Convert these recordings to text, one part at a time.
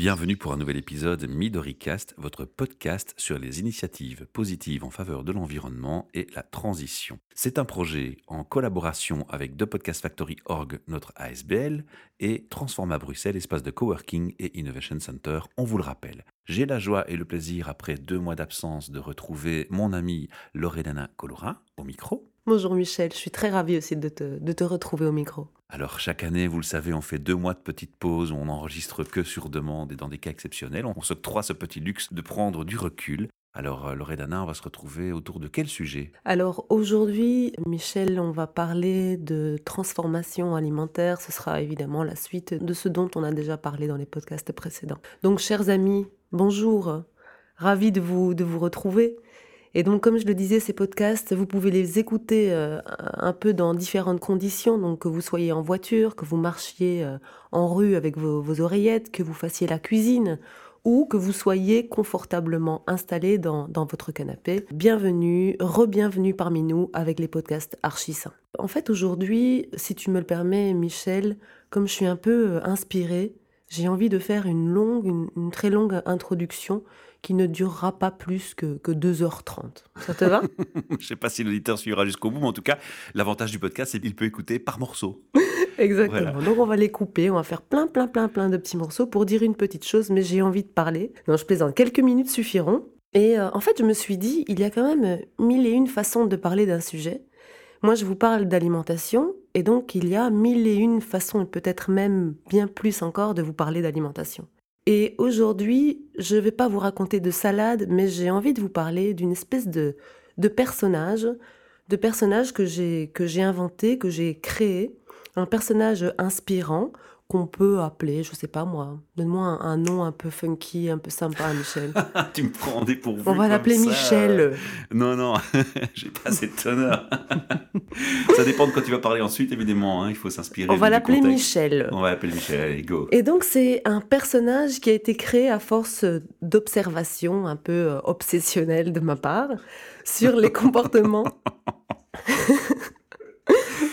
Bienvenue pour un nouvel épisode MidoriCast, votre podcast sur les initiatives positives en faveur de l'environnement et la transition. C'est un projet en collaboration avec The Podcast Factory Org, notre ASBL, et Transforma Bruxelles, espace de coworking et innovation center, on vous le rappelle. J'ai la joie et le plaisir, après deux mois d'absence, de retrouver mon amie Loredana Colora au micro. Bonjour Michel, je suis très ravie aussi de te, de te retrouver au micro. Alors chaque année, vous le savez, on fait deux mois de petites pauses on n'enregistre que sur demande et dans des cas exceptionnels. On s'octroie ce petit luxe de prendre du recul. Alors euh, Loredana, on va se retrouver autour de quel sujet? Alors aujourd'hui, Michel, on va parler de transformation alimentaire. Ce sera évidemment la suite de ce dont on a déjà parlé dans les podcasts précédents. Donc chers amis, bonjour, ravi de vous, de vous retrouver. Et donc, comme je le disais, ces podcasts, vous pouvez les écouter euh, un peu dans différentes conditions. Donc, que vous soyez en voiture, que vous marchiez euh, en rue avec vos, oreillettes, que vous fassiez la cuisine ou que vous soyez confortablement installé dans, votre canapé. Bienvenue, re-bienvenue parmi nous avec les podcasts Archisains. En fait, aujourd'hui, si tu me le permets, Michel, comme je suis un peu euh, inspirée, j'ai envie de faire une longue, une très longue introduction qui ne durera pas plus que, que 2h30. Ça te va? Je ne sais pas si l'auditeur suivra jusqu'au bout, mais en tout cas, l'avantage du podcast, c'est qu'il peut écouter par morceau. Exactement. Donc on va les couper, on va faire plein, plein, plein, plein de petits morceaux pour dire une petite chose, mais j'ai envie de parler. Non, je plaisante. Quelques minutes suffiront. Et euh, en fait, je me suis dit, il y a quand même mille et une façons de parler d'un sujet. Moi, je vous parle d'alimentation, et donc il y a mille et une façons, peut-être même bien plus encore, de vous parler d'alimentation. Et aujourd'hui, je ne vais pas vous raconter de salade, mais j'ai envie de vous parler d'une espèce de, de personnage, de personnage que j'ai que j'ai inventé, que j'ai créé, un personnage inspirant qu'on peut appeler, je sais pas moi, donne-moi un, nom un peu funky, un peu sympa, Michel. tu me prends des vous. On va l'appeler Michel. Non, non, j'ai pas cette honneur. ça dépend de quand tu vas parler ensuite, évidemment. Hein, il faut s'inspirer. On va l'appeler Michel. On va l'appeler Michel, allez, go. Et donc, c'est un personnage qui a été créé à force d'observation un peu euh, obsessionnelle de ma part sur les comportements.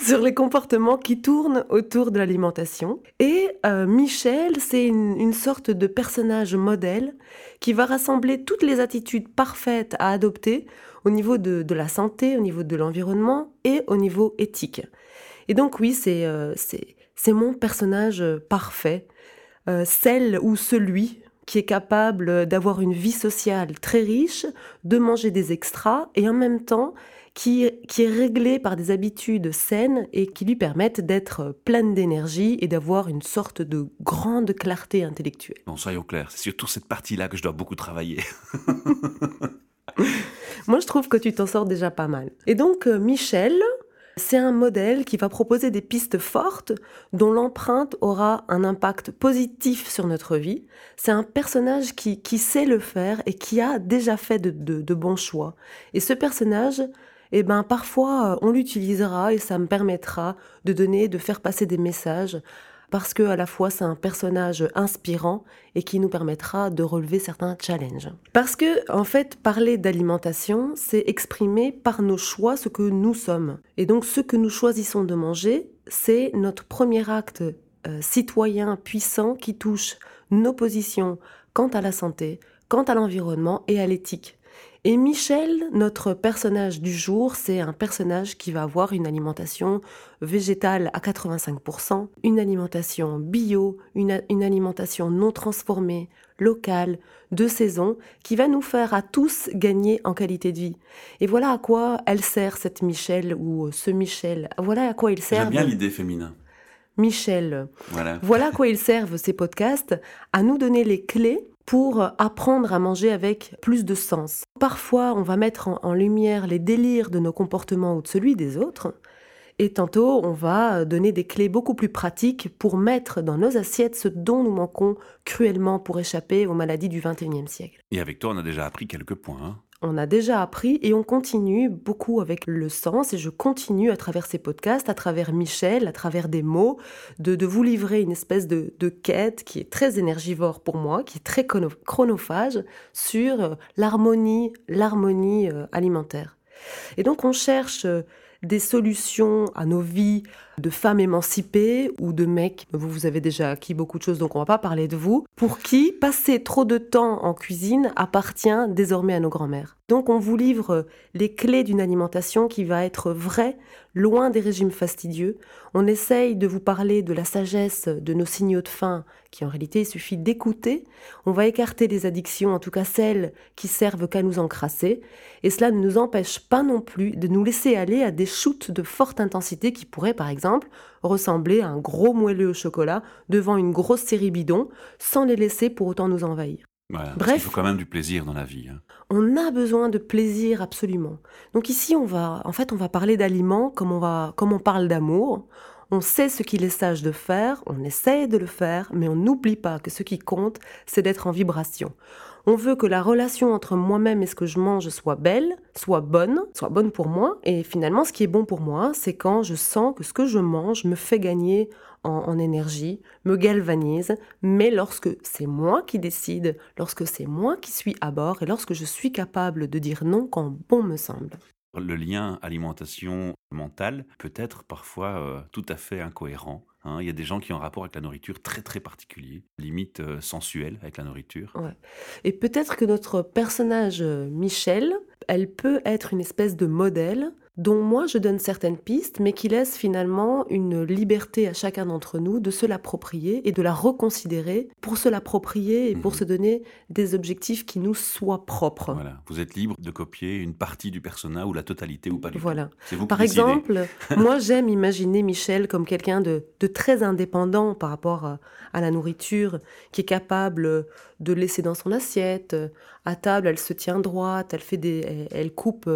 Sur les comportements qui tournent autour de l'alimentation. Et euh, Michel, c'est une, sorte de personnage modèle qui va rassembler toutes les attitudes parfaites à adopter au niveau de, la santé, au niveau de l'environnement et au niveau éthique. Et donc oui, c'est euh, mon personnage parfait, euh, celle ou celui qui est capable d'avoir une vie sociale très riche, de manger des extras et en même temps qui, est réglé par des habitudes saines et qui lui permettent d'être pleine d'énergie et d'avoir une sorte de grande clarté intellectuelle. Bon, soyons clairs, c'est surtout cette partie-là que je dois beaucoup travailler. Moi, je trouve que tu t'en sors déjà pas mal. Et donc, euh, Michel, c'est un modèle qui va proposer des pistes fortes dont l'empreinte aura un impact positif sur notre vie. C'est un personnage qui, sait le faire et qui a déjà fait de bons choix. Et ce personnage, eh ben parfois euh, on l'utilisera et ça me permettra de donner, de faire passer des messages parce que à la fois c'est un personnage inspirant et qui nous permettra de relever certains challenges. Parce que en fait parler d'alimentation, c'est exprimer par nos choix ce que nous sommes. Et donc ce que nous choisissons de manger, c'est notre premier acte euh, citoyen puissant qui touche nos positions quant à la santé, quant à l'environnement et à l'éthique. Et Michel, notre personnage du jour, c'est un personnage qui va avoir une alimentation végétale à 85%, une alimentation bio, une, alimentation non transformée, locale, de saison, qui va nous faire à tous gagner en qualité de vie. Et voilà à quoi elle sert cette Michel ou ce Michel. Voilà à quoi il sert. J'aime bien l'idée féminin. Michel. Voilà. voilà à quoi ils servent ces podcasts, à nous donner les clés pour apprendre à manger avec plus de sens. Parfois, on va mettre en, lumière les délires de nos comportements ou de celui des autres, et tantôt, on va donner des clés beaucoup plus pratiques pour mettre dans nos assiettes ce dont nous manquons cruellement pour échapper aux maladies du XXIe siècle. Et avec toi, on a déjà appris quelques points. Hein on a déjà appris et on continue beaucoup avec le sens et je continue à travers ces podcasts, à travers Michel, à travers des mots, de, vous livrer une espèce de, quête qui est très énergivore pour moi, qui est très chronophage sur euh, l'harmonie, l'harmonie euh, alimentaire. Et donc on cherche euh, des solutions à nos vies de femmes émancipées ou de mecs, vous, vous avez déjà acquis beaucoup de choses, donc on va pas parler de vous, pour qui passer trop de temps en cuisine appartient désormais à nos grands-mères. Donc on vous livre les clés d'une alimentation qui va être vraie, loin des régimes fastidieux. On essaye de vous parler de la sagesse de nos signaux de faim, qui en réalité il suffit d'écouter. On va écarter les addictions, en tout cas celles qui servent qu'à nous encrasser. Et cela ne nous empêche pas non plus de nous laisser aller à des shoots de forte intensité qui pourraient par exemple ressembler à un gros moelleux au chocolat devant une grosse série bidon, sans les laisser pour autant nous envahir. Bref, il faut quand même du plaisir dans la vie. Hein. On a besoin de plaisir absolument. Donc ici, on va, en fait, on va parler d'aliments comme on va, comme on parle d'amour. On sait ce qu'il est sage de faire, on essaye de le faire, mais on n'oublie pas que ce qui compte, c'est d'être en vibration. On veut que la relation entre moi-même et ce que je mange soit belle, soit bonne, soit bonne pour moi. Et finalement, ce qui est bon pour moi, c'est quand je sens que ce que je mange me fait gagner en, énergie, me galvanise, mais lorsque c'est moi qui décide, lorsque c'est moi qui suis à bord et lorsque je suis capable de dire non quand bon me semble. Le lien alimentation mentale peut être parfois euh, tout à fait incohérent. Hein. Il y a des gens qui ont un rapport avec la nourriture très très particulier, limite euh, sensuel avec la nourriture. Et peut-être que notre personnage euh, Michel, elle peut être une espèce de modèle dont moi je donne certaines pistes, mais qui laisse finalement une liberté à chacun d'entre nous de se l'approprier et de la reconsidérer pour se l'approprier et pour mhm. se donner des objectifs qui nous soient propres. Voilà, vous êtes libre de copier une partie du personnage ou la totalité ou pas du voilà. tout. Par exemple, moi j'aime imaginer Michel comme quelqu'un de, très indépendant par rapport à, à, la nourriture, qui est capable de laisser dans son assiette. À table, elle se tient droite, elle fait des, elle coupe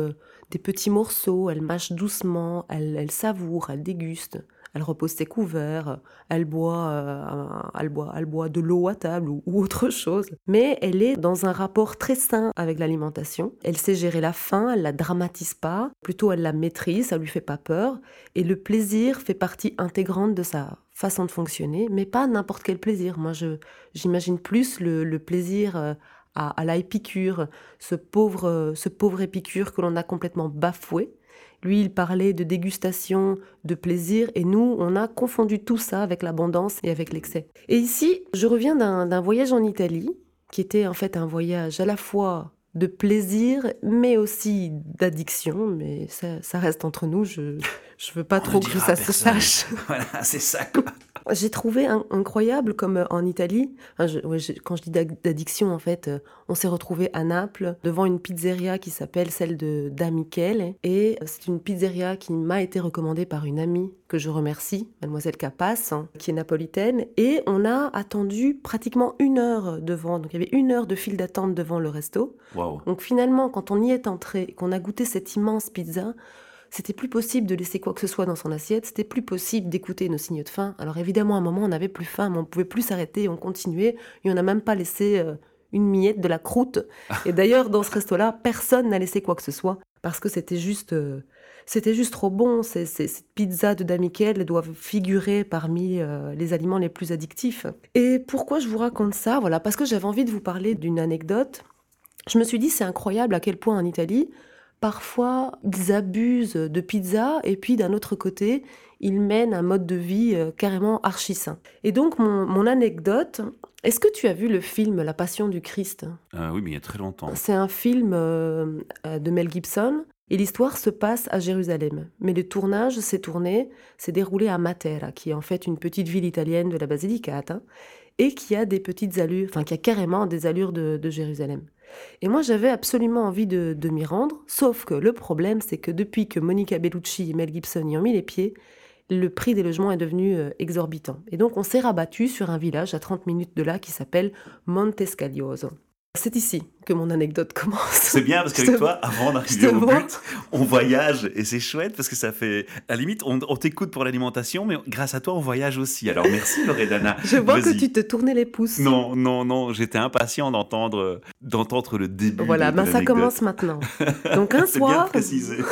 des petits morceaux, elle mâche doucement, elle, savoure, elle déguste, elle repose ses couverts, elle boit, euh, elle boit, elle boit de l'eau à table ou, autre chose. Mais elle est dans un rapport très sain avec l'alimentation. Elle sait gérer la faim, elle la dramatise pas, plutôt elle la maîtrise, ça lui fait pas peur. Et le plaisir fait partie intégrante de sa façon de fonctionner, mais pas n'importe quel plaisir. Moi, je j'imagine plus le, plaisir euh, à, à la Épicure, ce pauvre, ce pauvre Épicure que l'on a complètement bafoué. Lui, il parlait de dégustation, de plaisir, et nous, on a confondu tout ça avec l'abondance et avec l'excès. Et ici, je reviens d'un voyage en Italie, qui était en fait un voyage à la fois de plaisir, mais aussi d'addiction, mais ça, reste entre nous, je ne veux pas trop que ça se sache. voilà, c'est ça quoi. J'ai trouvé incroyable, comme euh, en Italie, quand je dis d'addiction, en fait, euh, on s'est retrouvé à Naples devant une pizzeria qui s'appelle celle de Da Et euh, c'est une pizzeria qui m'a été recommandée par une amie que je remercie, mademoiselle Capas, hein, qui est napolitaine. Et on a attendu pratiquement une heure devant. Donc il y avait une heure de file d'attente devant le resto. Donc finalement, quand on y est entré, qu'on a goûté cette immense pizza, c'était plus possible de laisser quoi que ce soit dans son assiette, c'était plus possible d'écouter nos signes de faim. Alors évidemment, à un moment, on n'avait plus faim, mais on pouvait plus s'arrêter, on continuait, et on n'a même pas laissé euh, une miette de la croûte. Et d'ailleurs, dans ce resto-là, personne n'a laissé quoi que ce soit, parce que c'était juste, euh, c'était juste trop bon. Ces, cette pizza de Damikel doivent figurer parmi euh, les aliments les plus addictifs. Et pourquoi je vous raconte ça? Voilà, parce que j'avais envie de vous parler d'une anecdote. Je me suis dit, c'est incroyable à quel point en Italie, parfois ils abusent de pizza et puis d'un autre côté, ils mènent un mode de vie euh, carrément archi sain. Et donc mon, anecdote, est-ce que tu as vu le film La Passion du Christ? Euh, Oui, mais il y a très longtemps. C'est un film euh, de Mel Gibson. Et l'histoire se passe à Jérusalem. Mais le tournage s'est tourné, s'est déroulé à Matera, qui est en fait une petite ville italienne de la Basilicate, hein, et qui a des petites allures, enfin qui a carrément des allures de Jérusalem. Et moi, j'avais absolument envie de, m'y rendre, sauf que le problème, c'est que depuis que Monica Bellucci et Mel Gibson y ont mis les pieds, le prix des logements est devenu euh, exorbitant. Et donc, on s'est rabattu sur un village à 30 minutes de là qui s'appelle Montescaglioso. C'est ici que mon anecdote commence. C'est bien parce qu'avec toi, avant d'arriver au but, on voyage et c'est chouette parce que ça fait. À la limite, on, t'écoute pour l'alimentation, mais grâce à toi, on voyage aussi. Alors merci Loredana. Je vois que tu te tournais les pouces. Non, non, non, j'étais impatient d'entendre d'entendre le début. Voilà, ben ça commence maintenant. Donc un soir. Bien précisé.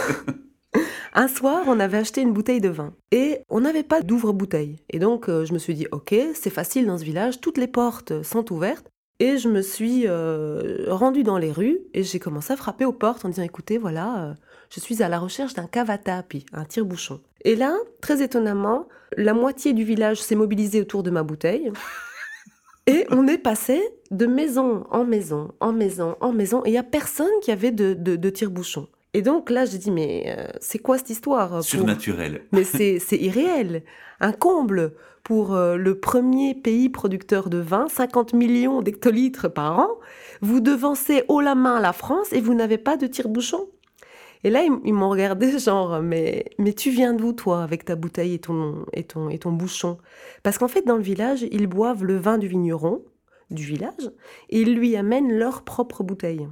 Un soir, on avait acheté une bouteille de vin et on n'avait pas d'ouvre-bouteille. Et donc, euh, je me suis dit, ok, c'est facile dans ce village, toutes les portes sont ouvertes. Et je me suis euh, rendue dans les rues et j'ai commencé à frapper aux portes en disant écoutez, voilà, euh, je suis à la recherche d'un cavatapi, un tire-bouchon. Et là, très étonnamment, la moitié du village s'est mobilisée autour de ma bouteille. Et on est passé de maison en maison, en maison, en maison, et il n'y a personne qui avait de, de, tire-bouchon. Et donc là, j'ai dit, mais euh, c'est quoi cette histoire Surnaturel. Mais c'est irréel. Un comble pour euh, le premier pays producteur de vin, 50 millions d'hectolitres par an. Vous devancez haut la main la France et vous n'avez pas de tire-bouchon. Et là, ils, m'ont regardé genre, mais, mais tu viens d'où toi avec ta bouteille et ton, et ton, et ton bouchon? Parce qu'en fait, dans le village, ils boivent le vin du vigneron du village et ils lui amènent leur propre bouteille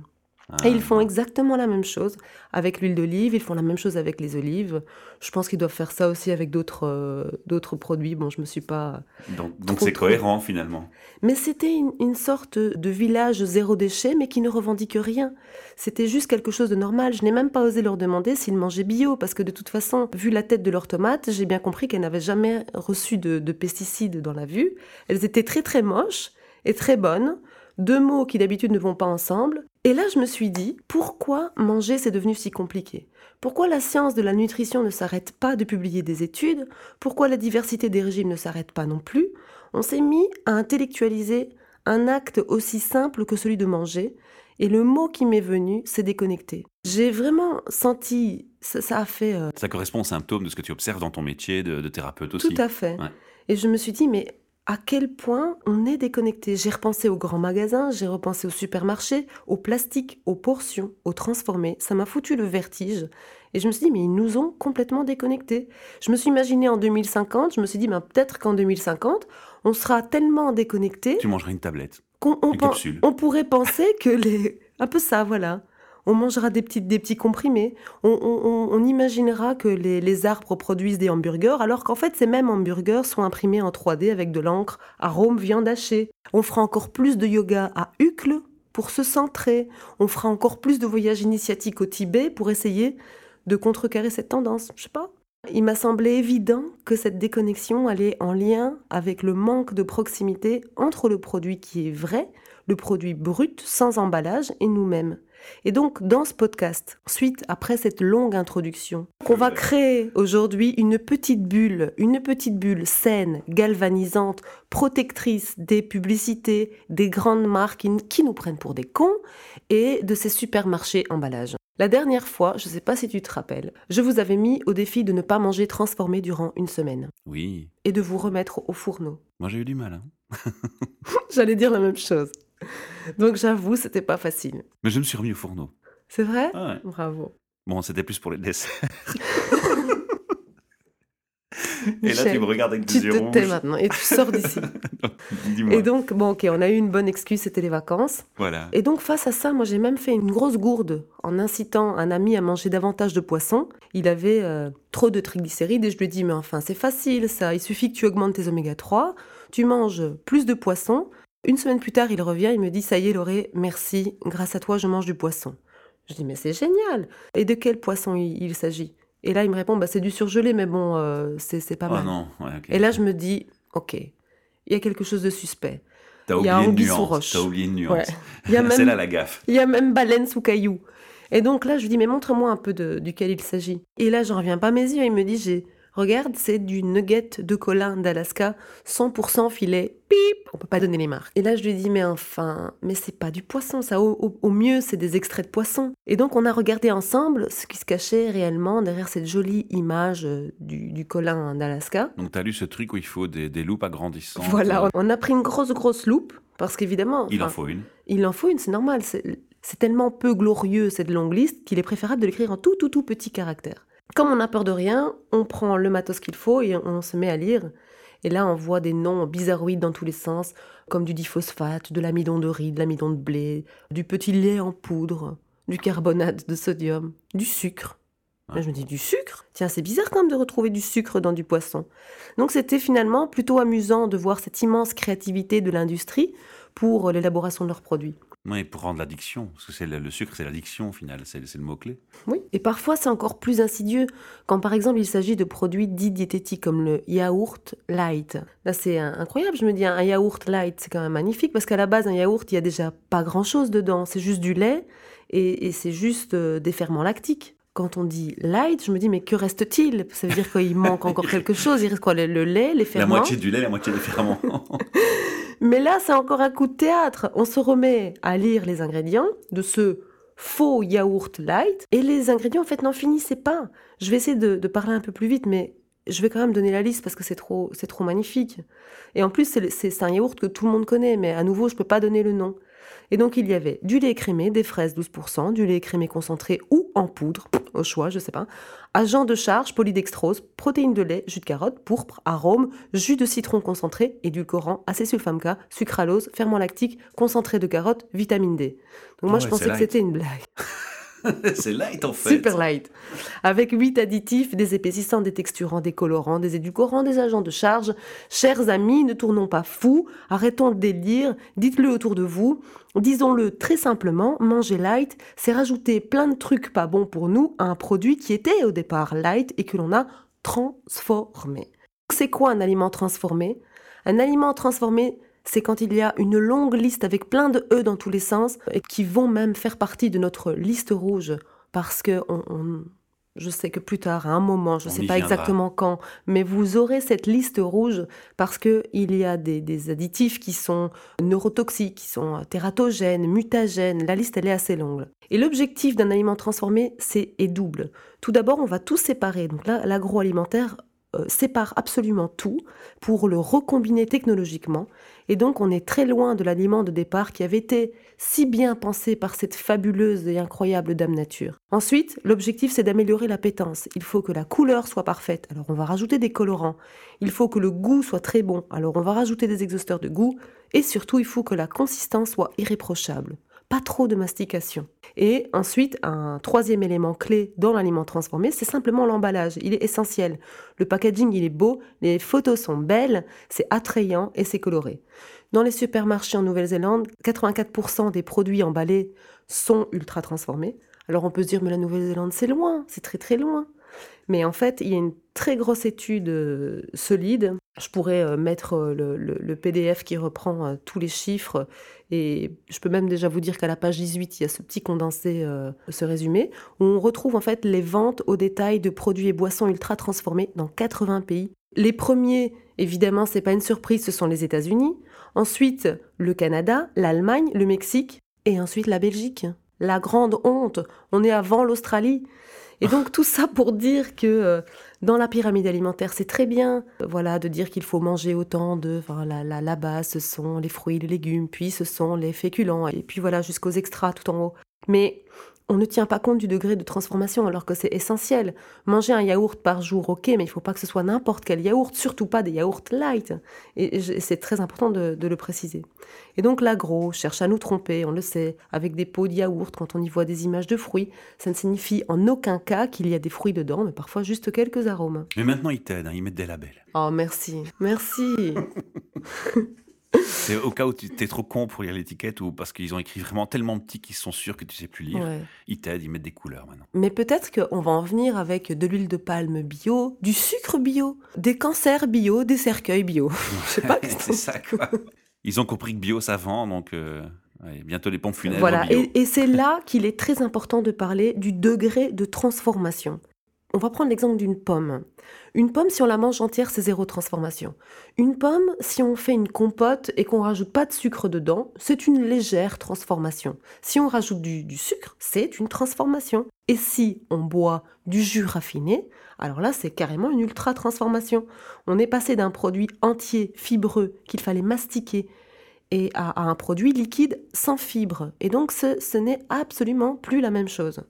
et ils font ah. exactement la même chose avec l'huile d'olive, ils font la même chose avec les olives. Je pense qu'ils doivent faire ça aussi avec d'autres euh, d'autres produits. Bon, je me suis pas. Donc c'est cohérent finalement. Mais c'était une, une, sorte de village zéro déchet, mais qui ne revendique rien. C'était juste quelque chose de normal. Je n'ai même pas osé leur demander s'ils mangeaient bio, parce que de toute façon, vu la tête de leurs tomates, j'ai bien compris qu'elles n'avaient jamais reçu de, de pesticides dans la vue. Elles étaient très très moches et très bonnes deux mots qui d'habitude ne vont pas ensemble. Et là, je me suis dit, pourquoi manger c'est devenu si compliqué? Pourquoi la science de la nutrition ne s'arrête pas de publier des études? Pourquoi la diversité des régimes ne s'arrête pas non plus? On s'est mis à intellectualiser un acte aussi simple que celui de manger. Et le mot qui m'est venu, c'est déconnecter. J'ai vraiment senti, ça, a fait... Euh, ça correspond au symptôme de ce que tu observes dans ton métier de, thérapeute aussi. Tout à fait. Et je me suis dit, mais à quel point on est déconnecté. J'ai repensé aux grands magasins, j'ai repensé aux supermarchés, au plastique, aux portions, aux transformés. Ça m'a foutu le vertige. Et je me suis dit, mais ils nous ont complètement déconnectés. Je me suis imaginé en 2050, je me suis dit, ben, peut-être qu'en 2050, on sera tellement déconnecté. Tu mangeras une tablette. Qu'on on pourrait penser que les. Un peu ça, voilà on mangera des, des petits comprimés, on, imaginera que les, arbres produisent des hamburgers, alors qu'en fait ces mêmes hamburgers sont imprimés en 3D avec de l'encre, arôme, viande hachée. On fera encore plus de yoga à Uccle pour se centrer, on fera encore plus de voyages initiatiques au Tibet pour essayer de contrecarrer cette tendance, je sais pas. Il m'a semblé évident que cette déconnexion allait en lien avec le manque de proximité entre le produit qui est vrai, le produit brut, sans emballage, et nous-mêmes. Et donc, dans ce podcast, suite après cette longue introduction, qu'on va créer aujourd'hui une petite bulle, une petite bulle saine, galvanisante, protectrice des publicités, des grandes marques qui nous prennent pour des cons et de ces supermarchés emballages. La dernière fois, je ne sais pas si tu te rappelles, je vous avais mis au défi de ne pas manger transformé durant une semaine. Oui. Et de vous remettre au fourneau. Moi j'ai eu du mal. Hein. J'allais dire la même chose. Donc j'avoue, c'était pas facile. Mais je me suis remis au fourneau. C'est vrai? Bravo. Bon, c'était plus pour les desserts. et là, tu me regardes avec des yeux Tu te tais maintenant et tu sors d'ici. et donc, bon, ok, on a eu une bonne excuse, c'était les vacances. Voilà. Et donc, face à ça, moi, j'ai même fait une grosse gourde en incitant un ami à manger davantage de poisson. Il avait euh, trop de triglycérides et je lui ai dit, mais enfin, c'est facile ça. Il suffit que tu augmentes tes oméga 3, tu manges plus de poisson une semaine plus tard, il revient, il me dit Ça y est, Lauré, merci, grâce à toi, je mange du poisson. Je dis Mais c'est génial Et de quel poisson il, s'agit? Et là, il me répond bah, C'est du surgelé, mais bon, euh, c'est pas oh mal. non. Et là, je me dis Ok, il y a quelque chose de suspect. T'as oublié, une nuance. T'as oublié une nuance. C'est là la gaffe. Il y a même baleine sous caillou. Et donc là, je lui dis, mais montre-moi un peu de, duquel il s'agit. Et là, j'en reviens pas à mes yeux. Il me dit, j'ai Regarde, c'est du nugget de colin d'Alaska, 100% filet. Pip On peut pas donner les marques. Et là, je lui dis, mais enfin, mais c'est pas du poisson, ça. Au, mieux, c'est des extraits de poisson. Et donc, on a regardé ensemble ce qui se cachait réellement derrière cette jolie image euh, du, colin d'Alaska. Donc, tu as lu ce truc où il faut des, des loupes agrandissantes. Voilà, on a pris une grosse, grosse loupe, parce qu'évidemment. Il en faut une. Il en faut une, c'est normal. C'est tellement peu glorieux, cette longue liste, qu'il est préférable de l'écrire en tout, tout, tout petit caractère. Comme on n'a peur de rien, on prend le matos qu'il faut et on se met à lire. Et là, on voit des noms bizarroïdes dans tous les sens, comme du diphosphate, de l'amidon de riz, de l'amidon de blé, du petit lait en poudre, du carbonate de sodium, du sucre. je me dis du sucre? Tiens, c'est bizarre quand même de retrouver du sucre dans du poisson. Donc c'était finalement plutôt amusant de voir cette immense créativité de l'industrie pour l'élaboration de leurs produits. Oui, pour rendre l'addiction, parce que c'est le, sucre, c'est l'addiction au final, c'est le mot-clé. Oui, et parfois c'est encore plus insidieux quand par exemple il s'agit de produits dits diététiques comme le yaourt light. Là c'est incroyable, je me dis un yaourt light c'est quand même magnifique parce qu'à la base un yaourt il y a déjà pas grand-chose dedans, c'est juste du lait et, c'est juste euh, des ferments lactiques quand on dit light, je me dis mais que reste-t-il? Ça veut dire qu'il manque encore quelque chose. Il reste quoi le, lait, les ferments? La moitié du lait, la moitié des ferments. mais là, c'est encore un coup de théâtre. On se remet à lire les ingrédients de ce faux yaourt light et les ingrédients en fait n'en finissaient pas. Je vais essayer de, parler un peu plus vite, mais je vais quand même donner la liste parce que c'est trop, c'est trop magnifique. Et en plus, c'est un yaourt que tout le monde connaît, mais à nouveau, je ne peux pas donner le nom. Et donc il y avait du lait écrémé, des fraises 12%, du lait écrémé concentré ou en poudre, au choix, je sais pas, agent de charge, polydextrose, protéines de lait, jus de carotte, pourpre, arôme, jus de citron concentré, édulcorant, acésulfame K, sucralose, ferment lactique, concentré de carotte, vitamine D. Donc moi ah je pensais que c'était une blague. c'est light en fait. Super light. Avec 8 additifs, des épaississants, des texturants, des colorants, des édulcorants, des agents de charge. Chers amis, ne tournons pas fous, arrêtons le délire, dites-le autour de vous. Disons-le très simplement, manger light, c'est rajouter plein de trucs pas bons pour nous à un produit qui était au départ light et que l'on a transformé. C'est quoi un aliment transformé? Un aliment transformé, c'est quand il y a une longue liste avec plein de E dans tous les sens et qui vont même faire partie de notre liste rouge parce que je sais que plus tard, à un moment, je ne sais pas exactement quand, mais vous aurez cette liste rouge parce qu'il y a des, additifs qui sont neurotoxiques, qui sont tératogènes, mutagènes. La liste, elle est assez longue. Et l'objectif d'un aliment transformé, c'est est double. Tout d'abord, on va tout séparer. Donc là, l'agroalimentaire euh, sépare absolument tout pour le recombiner technologiquement. Et donc on est très loin de l'aliment de départ qui avait été si bien pensé par cette fabuleuse et incroyable Dame Nature. Ensuite, l'objectif c'est d'améliorer l'appétence. Il faut que la couleur soit parfaite, alors on va rajouter des colorants. Il faut que le goût soit très bon, alors on va rajouter des exhausteurs de goût. Et surtout, il faut que la consistance soit irréprochable pas trop de mastication. Et ensuite, un troisième élément clé dans l'aliment transformé, c'est simplement l'emballage. Il est essentiel. Le packaging, il est beau, les photos sont belles, c'est attrayant et c'est coloré. Dans les supermarchés en Nouvelle-Zélande, 84% des produits emballés sont ultra transformés. Alors on peut se dire, mais la Nouvelle-Zélande, c'est loin, c'est très très loin. Mais en fait, il y a une très grosse étude euh, solide. Je pourrais euh, mettre euh, le, PDF qui reprend tous les chiffres et je peux même déjà vous dire qu'à la page 18, il y a ce petit condensé, ce résumé, où on retrouve en fait les ventes au détail de produits et boissons ultra transformés dans 80 pays. Les premiers, évidemment, c'est pas une surprise, ce sont les États-Unis. Ensuite, le Canada, l'Allemagne, le Mexique et ensuite la Belgique. La grande honte, on est avant l'Australie. Et donc tout ça pour dire que euh, dans la pyramide alimentaire, c'est très bien, euh, voilà, de dire qu'il faut manger autant de, enfin, la, la, base, ce sont les fruits, les légumes, puis ce sont les féculents, et puis voilà, jusqu'aux extras tout en haut. Mais on ne tient pas compte du degré de transformation alors que c'est essentiel. Manger un yaourt par jour, ok, mais il ne faut pas que ce soit n'importe quel yaourt, surtout pas des yaourts light. Et c'est très important de, le préciser. Et donc l'agro cherche à nous tromper, on le sait, avec des pots de yaourt quand on y voit des images de fruits. Ça ne signifie en aucun cas qu'il y a des fruits dedans, mais parfois juste quelques arômes. Mais maintenant ils t'aident, hein, ils mettent des labels. Oh merci, merci. C'est au cas où tu es trop con pour lire l'étiquette ou parce qu'ils ont écrit vraiment tellement petit qu'ils sont sûrs que tu sais plus lire. Ils t'aident, ils mettent des couleurs maintenant. Mais peut-être qu'on va en venir avec de l'huile de palme bio, du sucre bio, des cancers bio, des cercueils bio. Je sais pas. c'est ça quoi. Ils ont compris que bio ça vend, donc euh, bientôt les pompes funèbres. Voilà, et c'est là qu'il est très important de parler du degré de transformation. On va prendre l'exemple d'une pomme. Une pomme, si on la mange entière, c'est zéro transformation. Une pomme, si on fait une compote et qu'on rajoute pas de sucre dedans, c'est une légère transformation. Si on rajoute du, sucre, c'est une transformation. Et si on boit du jus raffiné, alors là, c'est carrément une ultra transformation. On est passé d'un produit entier, fibreux, qu'il fallait mastiquer, à, un produit liquide sans fibres. Et donc, ce n'est absolument plus la même chose.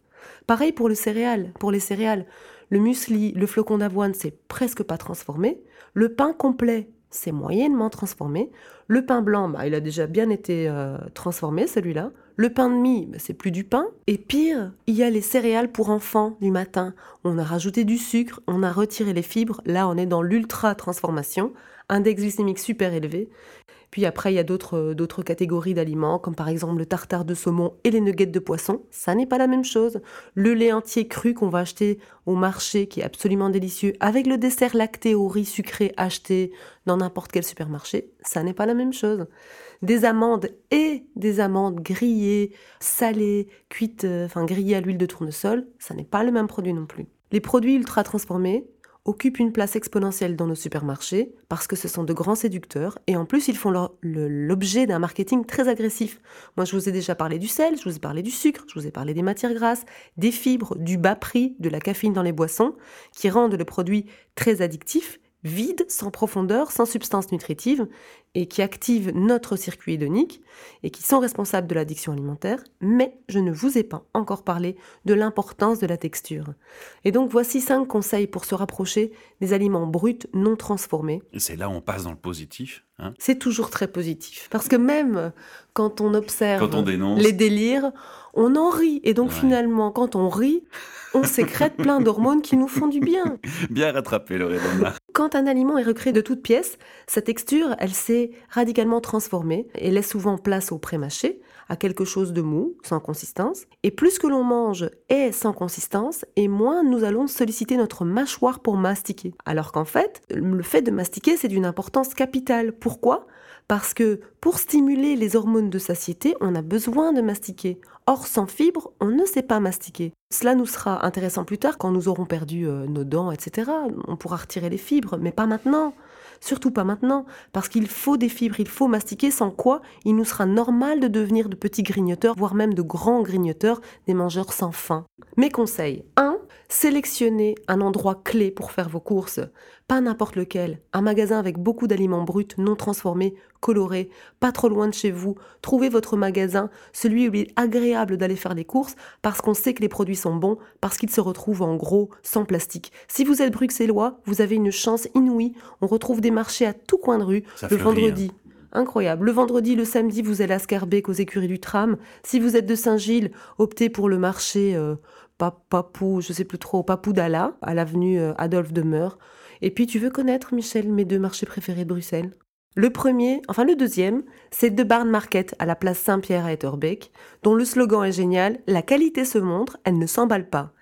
Pareil pour le céréal, pour les céréales. Le muesli, le flocon d'avoine, c'est presque pas transformé. Le pain complet, c'est moyennement transformé. Le pain blanc, bah, il a déjà bien été euh, transformé, celui-là. Le pain de mie, bah, c'est plus du pain. Et pire, il y a les céréales pour enfants du matin. On a rajouté du sucre, on a retiré les fibres. Là, on est dans l'ultra transformation. Index glycémique super élevé. Puis après, il y a d'autres d'autres catégories d'aliments, comme par exemple le tartare de saumon et les nuggets de poisson. Ça n'est pas la même chose. Le lait entier cru qu'on va acheter au marché, qui est absolument délicieux, avec le dessert lacté au riz sucré acheté dans n'importe quel supermarché, ça n'est pas la même chose. Des amandes et des amandes grillées, salées, cuites, euh, enfin grillées à l'huile de tournesol, ça n'est pas le même produit non plus. Les produits ultra transformés, occupent une place exponentielle dans nos supermarchés parce que ce sont de grands séducteurs et en plus ils font l'objet d'un marketing très agressif. Moi je vous ai déjà parlé du sel, je vous ai parlé du sucre, je vous ai parlé des matières grasses, des fibres, du bas prix, de la caféine dans les boissons qui rendent le produit très addictif vide, sans profondeur, sans substance nutritive, et qui activent notre circuit hédonique, et qui sont responsables de l'addiction alimentaire, mais je ne vous ai pas encore parlé de l'importance de la texture. Et donc voici cinq conseils pour se rapprocher des aliments bruts non transformés. C'est là où on passe dans le positif. Hein C'est toujours très positif, parce que même quand on observe les délires, on en rit, et donc finalement, quand on rit, on sécrète plein d'hormones qui nous font du bien. Bien rattrapé, Loredana. Quand un aliment est recréé de toutes pièces, sa texture, elle s'est radicalement transformée et laisse souvent place au pré-mâché, à quelque chose de mou, sans consistance. Et plus que l'on mange est sans consistance, et moins nous allons solliciter notre mâchoire pour mastiquer. Alors qu'en fait, le fait de mastiquer, c'est d'une importance capitale. Pourquoi? Parce que pour stimuler les hormones de satiété, on a besoin de mastiquer. Or, sans fibres, on ne sait pas mastiquer. Cela nous sera intéressant plus tard quand nous aurons perdu euh, nos dents, etc. On pourra retirer les fibres, mais pas maintenant. Surtout pas maintenant, parce qu'il faut des fibres, il faut mastiquer, sans quoi il nous sera normal de devenir de petits grignoteurs, voire même de grands grignoteurs, des mangeurs sans faim. Mes conseils 1. Sélectionnez un endroit clé pour faire vos courses, pas n'importe lequel, un magasin avec beaucoup d'aliments bruts, non transformés, colorés, pas trop loin de chez vous. Trouvez votre magasin, celui où il est agréable d'aller faire les courses, parce qu'on sait que les produits sont bons, parce qu'ils se retrouvent en gros, sans plastique. Si vous êtes bruxellois, vous avez une chance inouïe, on retrouve des marchés à tout coin de rue, le vendredi. Hein. Incroyable. Le vendredi, le samedi, vous allez à Scarbeck aux écuries du tram. Si vous êtes de Saint-Gilles, optez pour le marché euh, Papou, je sais plus trop, Papou d'Ala, à l'avenue euh, Adolphe Demeure. Et puis, tu veux connaître, Michel, mes deux marchés préférés de Bruxelles? Le premier, enfin le deuxième, c'est The Barn Market à la place Saint-Pierre à Etterbeek, dont le slogan est génial La qualité se montre, elle ne s'emballe pas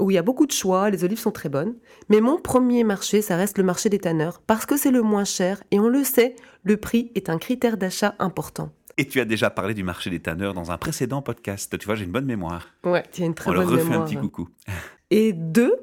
où il y a beaucoup de choix, les olives sont très bonnes. Mais mon premier marché, ça reste le marché des tanneurs, parce que c'est le moins cher, et on le sait, le prix est un critère d'achat important. Et tu as déjà parlé du marché des tanneurs dans un précédent podcast. Tu vois, j'ai une bonne mémoire. Ouais, tu as une très On bonne leur refait mémoire. un petit coucou. Et deux,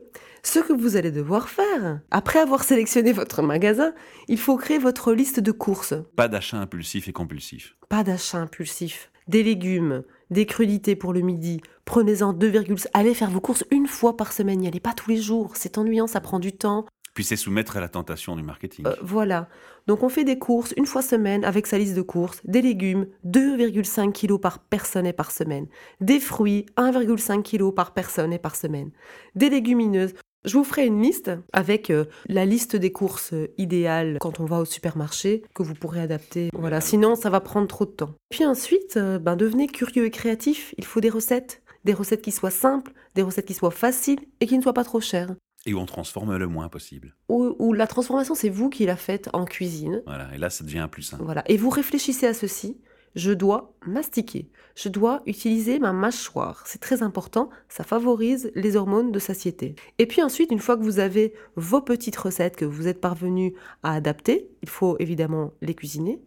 ce que vous allez devoir faire, après avoir sélectionné votre magasin, il faut créer votre liste de courses. Pas d'achat impulsif et compulsif. Pas d'achat impulsif. Des légumes, des crudités pour le midi. Prenez-en 2, allez faire vos courses une fois par semaine. N'y allez pas tous les jours. C'est ennuyant, ça prend du temps. Puis c'est soumettre à la tentation du marketing. Euh, voilà. Donc on fait des courses une fois semaine avec sa liste de courses, des légumes, 2,5 kg par personne et par semaine, des fruits, 1,5 kg par personne et par semaine, des légumineuses. Je vous ferai une liste avec euh, la liste des courses euh, idéales quand on va au supermarché que vous pourrez adapter. Voilà, sinon ça va prendre trop de temps. Puis ensuite, euh, ben, devenez curieux et créatif. Il faut des recettes, des recettes qui soient simples, des recettes qui soient faciles et qui ne soient pas trop chères. Et où on transforme le moins possible. Ou, ou la transformation, c'est vous qui la faites en cuisine. Voilà, et là ça devient plus simple. Voilà, et vous réfléchissez à ceci. Je dois mastiquer. Je dois utiliser ma mâchoire. C'est très important. Ça favorise les hormones de satiété. Et puis ensuite, une fois que vous avez vos petites recettes que vous êtes parvenu à adapter, il faut évidemment les cuisiner.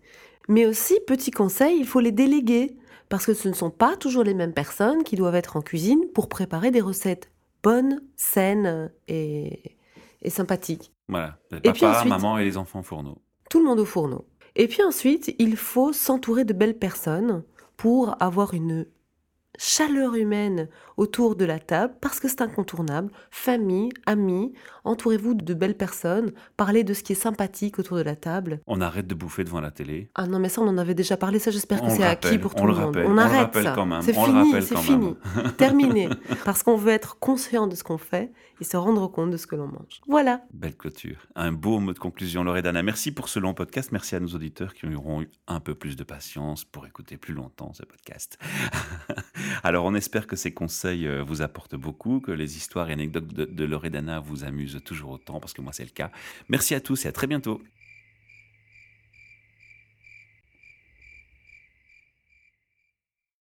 Mais aussi, petit conseil, il faut les déléguer. Parce que ce ne sont pas toujours les mêmes personnes qui doivent être en cuisine pour préparer des recettes bonnes, saines et, et sympathiques. Voilà, Et papa, puis ensuite- maman et les enfants fourneaux. tout le monde au fourneau. Et puis ensuite, il faut s'entourer de belles personnes pour avoir une chaleur humaine autour de la table, parce que c'est incontournable. Famille, amis, entourez-vous de belles personnes, parlez de ce qui est sympathique autour de la table. On arrête de bouffer devant la télé. Ah non, mais ça, on en avait déjà parlé, ça j'espère que c'est le acquis pour tout le le monde. rappelle, on on le arrête rappelle ça. quand même, C'est on le fini, c'est fini. Terminé. Parce qu'on veut être conscient de ce qu'on fait et se rendre compte de ce que l'on mange. Voilà. Belle clôture. Un beau mot de conclusion, Loredana. Merci pour ce long podcast. Merci à nos auditeurs qui auront eu un peu plus de patience pour écouter plus longtemps ce podcast. Alors, on espère que ces conseils euh, vous apportent beaucoup, que les histoires et anecdotes de, de Loredana vous amusent toujours autant, parce que moi, c'est le cas. Merci à tous et à très bientôt.